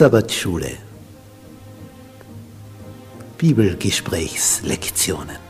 Sabbatschule. Bibelgesprächslektionen.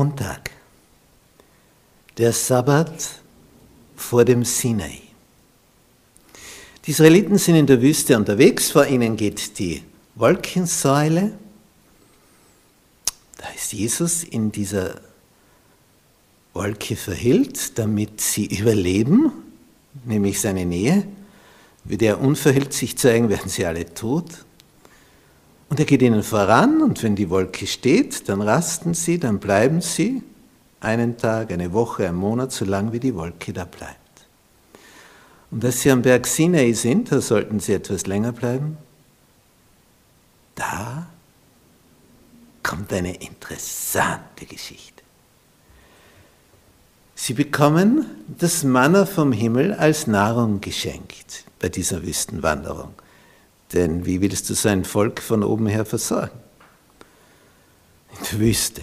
Montag. Der Sabbat vor dem Sinai. Die Israeliten sind in der Wüste unterwegs, vor ihnen geht die Wolkensäule. Da ist Jesus in dieser Wolke verhüllt, damit sie überleben, nämlich seine Nähe. Würde er unverhüllt sich zeigen, werden sie alle tot. Und er geht ihnen voran und wenn die Wolke steht, dann rasten sie, dann bleiben sie einen Tag, eine Woche, einen Monat, so lange wie die Wolke da bleibt. Und dass sie am Berg Sinai sind, da sollten sie etwas länger bleiben. Da kommt eine interessante Geschichte. Sie bekommen das Manna vom Himmel als Nahrung geschenkt bei dieser Wüstenwanderung. Denn wie willst du sein Volk von oben her versorgen? In der Wüste,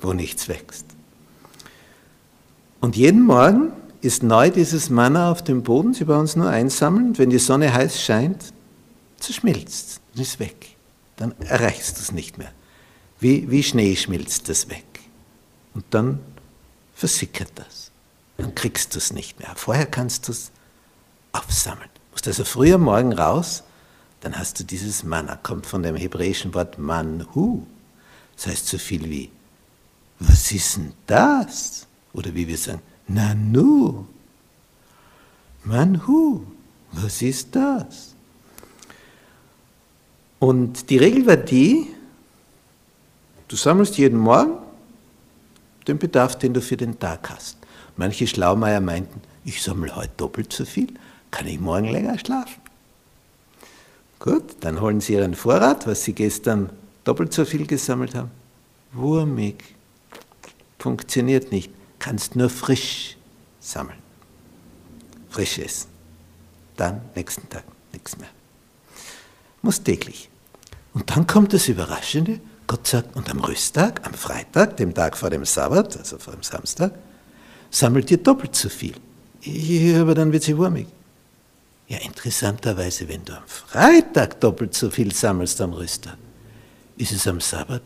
wo nichts wächst. Und jeden Morgen ist neu dieses Manna auf dem Boden. Sie brauchen es nur einsammeln. Wenn die Sonne heiß scheint, zerschmilzt und ist weg. Dann erreichst du es nicht mehr. Wie, wie Schnee schmilzt das weg. Und dann versickert das. Dann kriegst du es nicht mehr. Vorher kannst du es aufsammeln. Musst also früh am Morgen raus, dann hast du dieses Manna. Kommt von dem hebräischen Wort Manhu. Das heißt so viel wie, was ist denn das? Oder wie wir sagen, Nanu. Manhu. Was ist das? Und die Regel war die, du sammelst jeden Morgen den Bedarf, den du für den Tag hast. Manche Schlaumeier meinten, ich sammle heute doppelt so viel, kann ich morgen länger schlafen. Gut, dann holen sie ihren Vorrat, was sie gestern doppelt so viel gesammelt haben. Wurmig. Funktioniert nicht kannst nur frisch sammeln. Frisch essen. Dann nächsten Tag nichts mehr. Muss täglich. Und dann kommt das Überraschende, Gott sagt, und am Rüsttag, am Freitag, dem Tag vor dem Sabbat, also vor dem Samstag, sammelt ihr doppelt so viel. Ja, aber dann wird sie wurmig. Ja, interessanterweise, wenn du am Freitag doppelt so viel sammelst am Rüsttag, ist es am Sabbat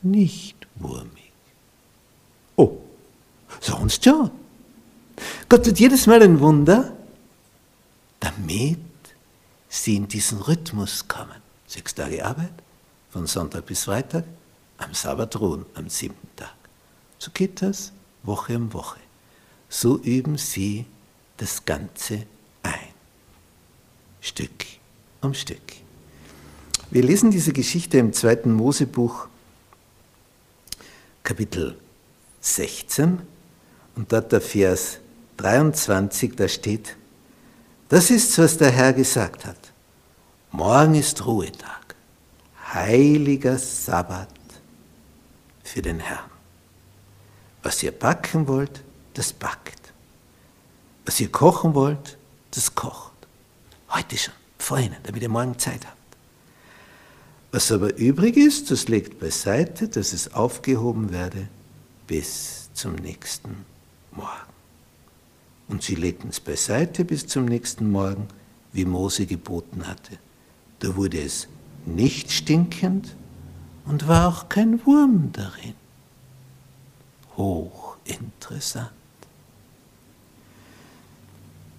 nicht wurmig. Oh, Sonst ja. Gott tut jedes Mal ein Wunder, damit sie in diesen Rhythmus kommen. Sechs Tage Arbeit, von Sonntag bis Freitag, am Sabbat ruhen, am siebten Tag. So geht das Woche um Woche. So üben sie das Ganze. Stück um Stück. Wir lesen diese Geschichte im zweiten Mosebuch, Kapitel 16, und dort der Vers 23, da steht, das ist, was der Herr gesagt hat. Morgen ist Ruhetag, heiliger Sabbat für den Herrn. Was ihr backen wollt, das backt. Was ihr kochen wollt, das kocht. Heute schon, vor Ihnen, damit ihr morgen Zeit habt. Was aber übrig ist, das legt beiseite, dass es aufgehoben werde bis zum nächsten morgen. Und sie legten es beiseite bis zum nächsten Morgen, wie Mose geboten hatte. Da wurde es nicht stinkend und war auch kein Wurm darin. Hochinteressant.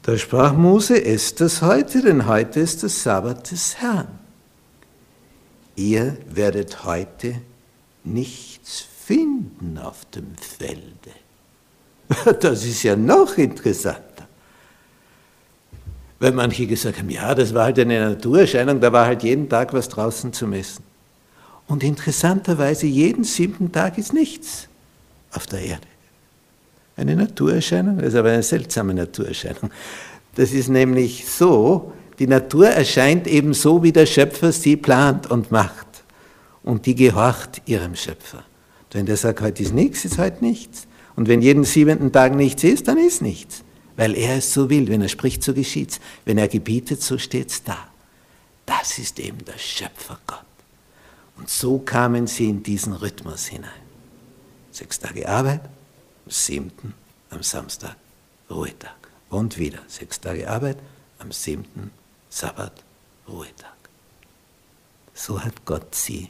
Da sprach Mose, esst das heute, denn heute ist das Sabbat des Herrn. Ihr werdet heute nichts finden auf dem Felde. Das ist ja noch interessanter. Weil manche gesagt haben, ja, das war halt eine Naturerscheinung, da war halt jeden Tag was draußen zu messen. Und interessanterweise, jeden siebten Tag ist nichts auf der Erde. Eine Naturerscheinung, das ist aber eine seltsame Naturerscheinung. Das ist nämlich so, die Natur erscheint eben so, wie der Schöpfer sie plant und macht. Und die gehorcht ihrem Schöpfer. Wenn der sagt, heute ist nichts, ist heute nichts. Und wenn jeden siebenten Tag nichts ist, dann ist nichts. Weil er es so will. Wenn er spricht, so geschieht's. Wenn er gebietet, so steht's da. Das ist eben der Schöpfergott. Und so kamen sie in diesen Rhythmus hinein. Sechs Tage Arbeit, am siebten, am Samstag, Ruhetag. Und wieder sechs Tage Arbeit, am siebten, Sabbat, Ruhetag. So hat Gott sie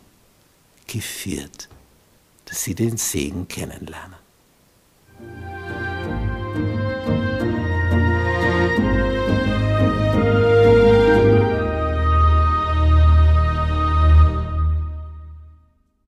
geführt, dass sie den Segen kennenlernen.